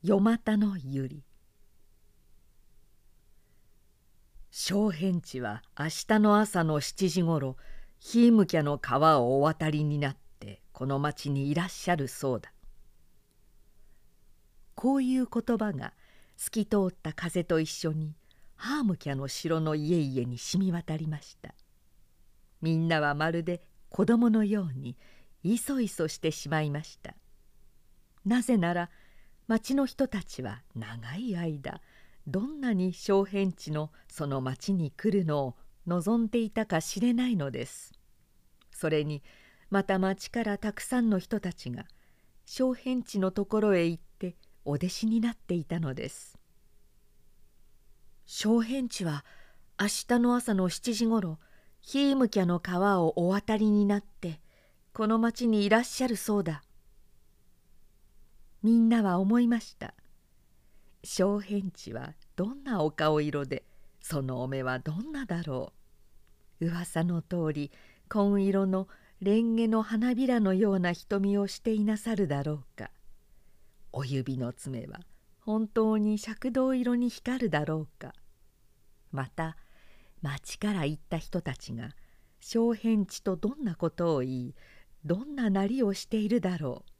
夜又の百合。小変地は明日の朝の7時ごろヒームキャの川をお渡りになってこの町にいらっしゃるそうだ。こういう言葉が透き通った風と一緒にハームキャの城の家々に染み渡りました。みんなはまるで子供のようにいそいそしてしまいました。なぜなら町の人たちは長い間どんなに小変地のその町に来るのを望んでいたか知れないのです。それにまた町からたくさんの人たちが小変地のところへ行ってお弟子になっていたのです。小変地は明日の朝の7時ごろヒームキャの川をお渡りになってこの町にいらっしゃるそうだ。みんなは思いました。小変地はどんなお顔色でそのお目はどんなだろう。噂の通り紺色のレンゲの花びらのような瞳をしていなさるだろうか。お指の爪は本当に赤銅色に光るだろうか。また町から行った人たちが小変地とどんなことを言いどんななりをしているだろう。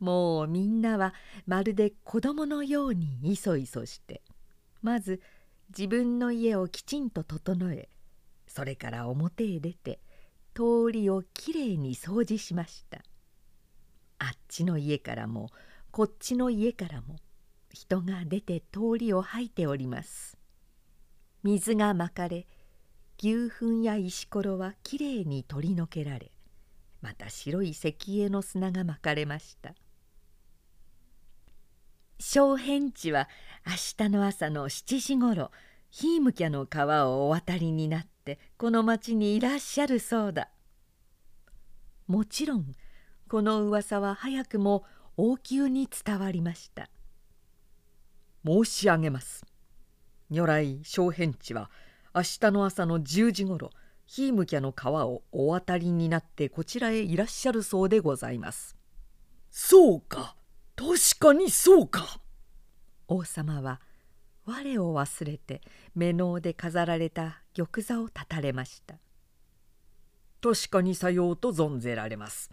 もうみんなはまるで子供のようにいそいそしてまず自分の家をきちんと整えそれから表へ出て通りをきれいに掃除しました。あっちの家からもこっちの家からも人が出て通りを吐いております。水がまかれ牛糞や石ころはきれいに取り除けられまた白い石英の砂がまかれました。小変地は明日の朝の7時ごろヒームキャの川をお渡りになってこの町にいらっしゃるそうだ。もちろんこの噂は早くも王宮に伝わりました。申し上げます。如来小変地は明日の朝の10時ごろヒームキャの川をお渡りになってこちらへいらっしゃるそうでございます。そうか。確かにそうか。王様は我を忘れて目ので飾られた玉座をたたれました。確かにさようと存ぜられます。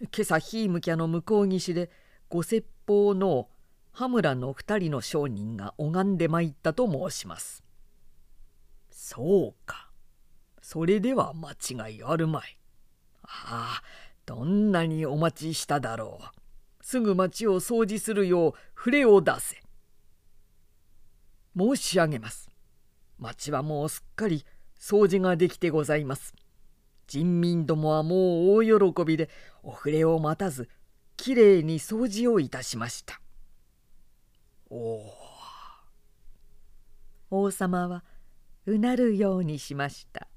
今朝ヒームキャの向こう岸でご説法の羽村の二人の商人が拝んで参ったと申します。そうか。それでは間違いあるまい。ああどんなにお待ちしただろうすぐ町を掃除するよう触れを出せ。申し上げます。町はもうすっかり掃除ができてございます。人民どもはもう大喜びでお触れを待たずきれいに掃除をいたしました。おお。王様はうなるようにしました。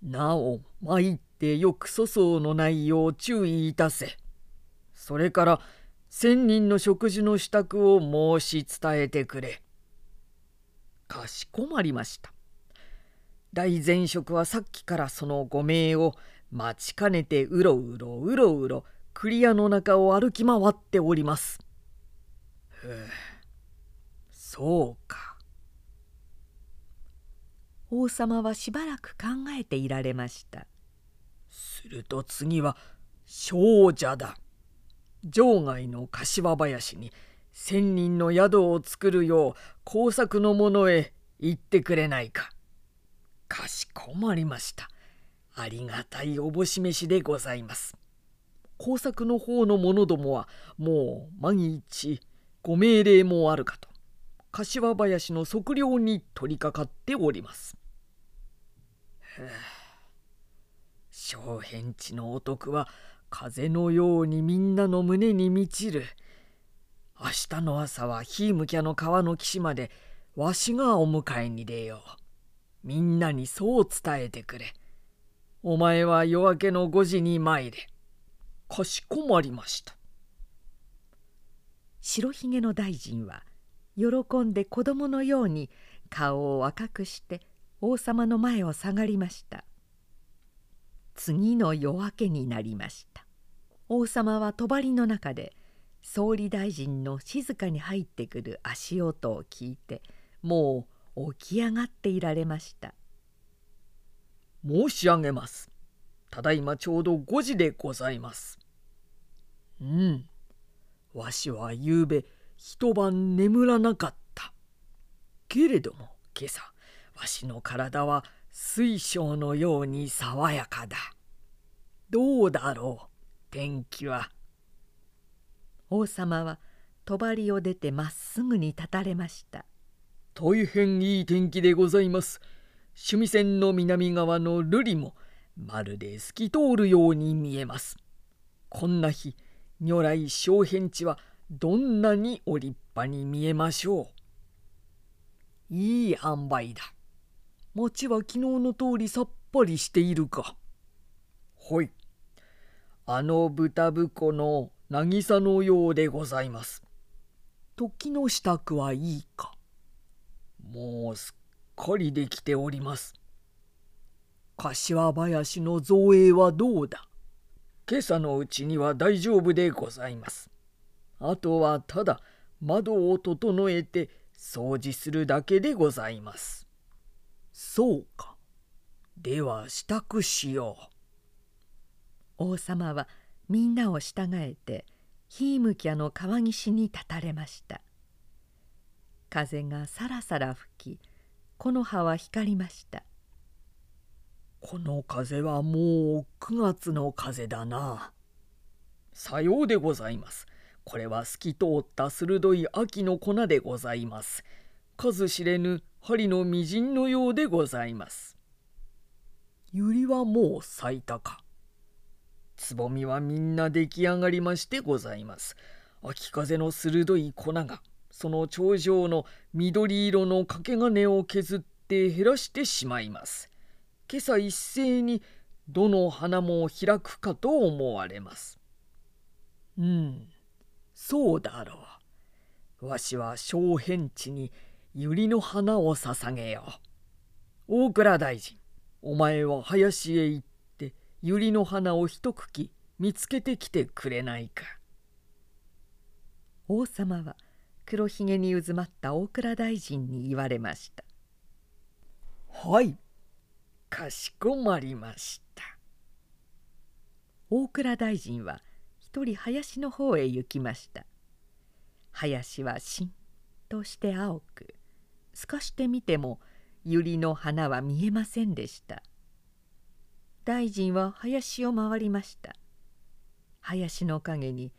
なお参ってよく粗相のないよう注意いたせ。それから千人の食事の支度を申し伝えてくれ。かしこまりました。大前職はさっきからそのご命を待ちかねてうろうろうろうろクリアの中を歩き回っております。ふうそうか。王様はしばらく考えていられました。すると次は少女だ。場外の柏林に千人の宿を作るよう工作の者へ行ってくれないか。かしこまりました。ありがたいおぼし飯でございます。工作の方の者どもはもう万一ご命令もあるかと柏林の測量に取り掛かっております。小変地のお得は風のようにみんなの胸に満ちる。明日の朝はヒームキャの川の岸までわしがお迎えに出よう。みんなにそう伝えてくれ。お前は夜明けの5時に参れ。かしこまりました。白ひげの大臣は喜んで子供のように顔を赤くして王様の前を下がりました。次の夜明けになりました。王様は帳の中で総理大臣の静かに入ってくる足音を聞いてもう起き上がっていられました。申し上げます。ただいまちょうど5時でございます。うん。わしはゆうべ一晩眠らなかった。けれども今朝わしの体は水晶のように爽やかだ。どうだろう天気は。王様は帳を出てまっすぐに立たれました。大変いい天気でございます。趣味線の南側の瑠璃もまるで透き通るように見えます。こんな日如来小変地はどんなにお立派に見えましょう。いい塩梅だ。餅は昨日の通りさっぱりしているかほいあの豚婿の渚のようでございます。時の支度はいいかもうすっかりできております。柏林の造営はどうだ今朝のうちには大丈夫でございます。あとはただ窓を整えて掃除するだけでございます。そうか。では支度しよう。王様はみんなを従えてヒームキャの川岸に立たれました。風がさらさら吹き木の葉は光りました。この風はもう9月の風だな。さようでございます。これは透き通った鋭い秋の粉でございます。数知れぬ針のみじんのようでございます百合はもう咲いたかつぼみはみんな出来上がりましてございます。秋風の鋭い粉がその頂上の緑色の掛け金を削って減らしてしまいます。今朝一斉にどの花も開くかと思われます。うん、そうだろう。わしは小変地に百合の花を捧げよう。大蔵大臣、お前は林へ行って百合の花を一茎見つけてきてくれないか。王様は黒ひげに渦まった大蔵大臣に言われました。はいかしこまりました。大蔵大臣は一人林の方へ行きました。林はしんとして青く透かしてみても百合の花は見えませんでした。大臣は林を回りました。林の陰に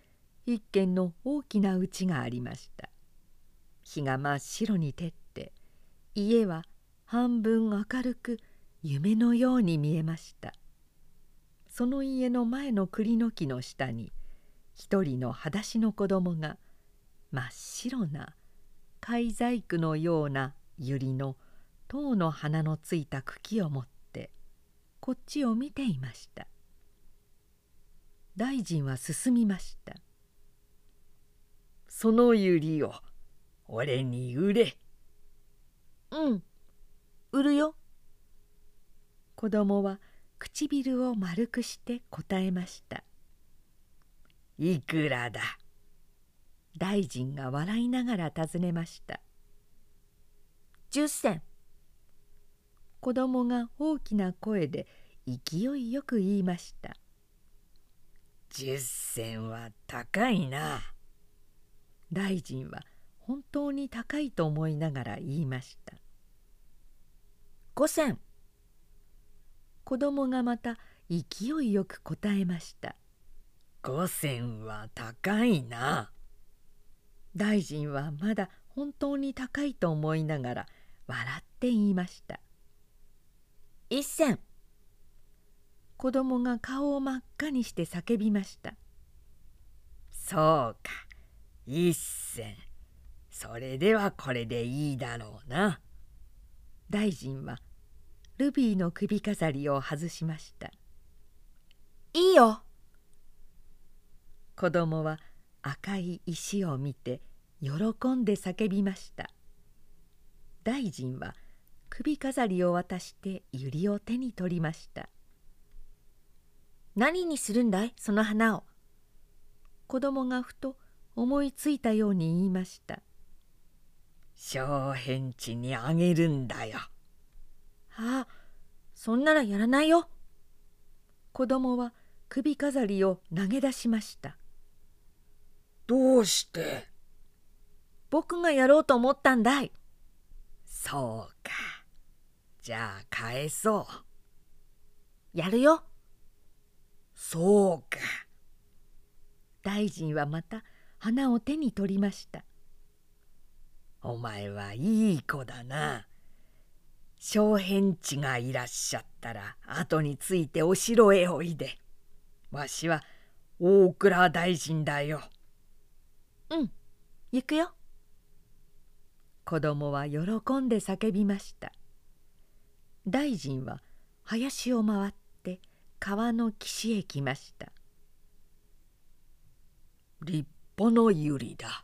一軒の大きな家がありました。日が真っ白に照って家は半分明るく夢のように見えました。その家の前の栗の木の下に一人の裸足の子供が真っ白な貝細工のような百合の塔の花のついた茎を持ってこっちを見ていました。大臣は進みました。その百合を俺に売れ。うん売るよ。子供は唇を丸くして答えました。いくらだ大臣が笑いながら尋ねました。十銭子供が大きな声で勢いよく言いました「十銭は高いな」大臣は本当に高いと思いながら言いました「五銭」子供がまた勢いよく答えました「五銭は高いな」大臣はまだ本当に高いと思いながら笑って言いました。一銭子供が顔を真っ赤にして叫びました。そうか。一銭それではこれでいいだろうな。大臣はルビーの首飾りを外しました。いいよ。子供は赤い石を見て喜んで叫びました。大臣は首飾りを渡して百合を手に取りました。何にするんだいその花を。子供がふと思いついたように言いました「小変地にあげるんだよ」ああそんならやらないよ。子供は首飾りを投げ出しましたどうして？僕がやろうと思ったんだい。そうか。じゃあ返そう。やるよ。そうか。大臣はまた花を手に取りました。お前はいい子だな。小変地がいらっしゃったら後についてお城へおいで。わしは大倉大臣だようん。行くよ。子供は喜んで叫びました。大臣は林を回って川の岸へ来ました。立派な百合だ。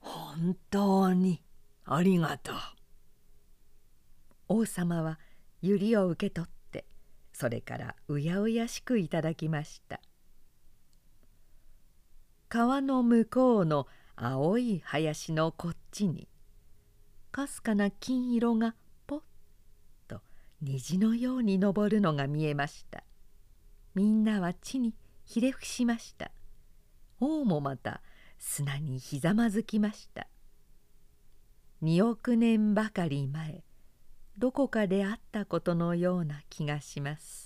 本当にありがとう。王様は百合を受け取ってそれからうやうやしくいただきました川の向こうの青い林のこっちにかすかな金色がぽっと虹のように昇るのが見えました。みんなは地にひれ伏しました。王もまた砂にひざまずきました。2億年ばかり前どこかであったことのような気がします。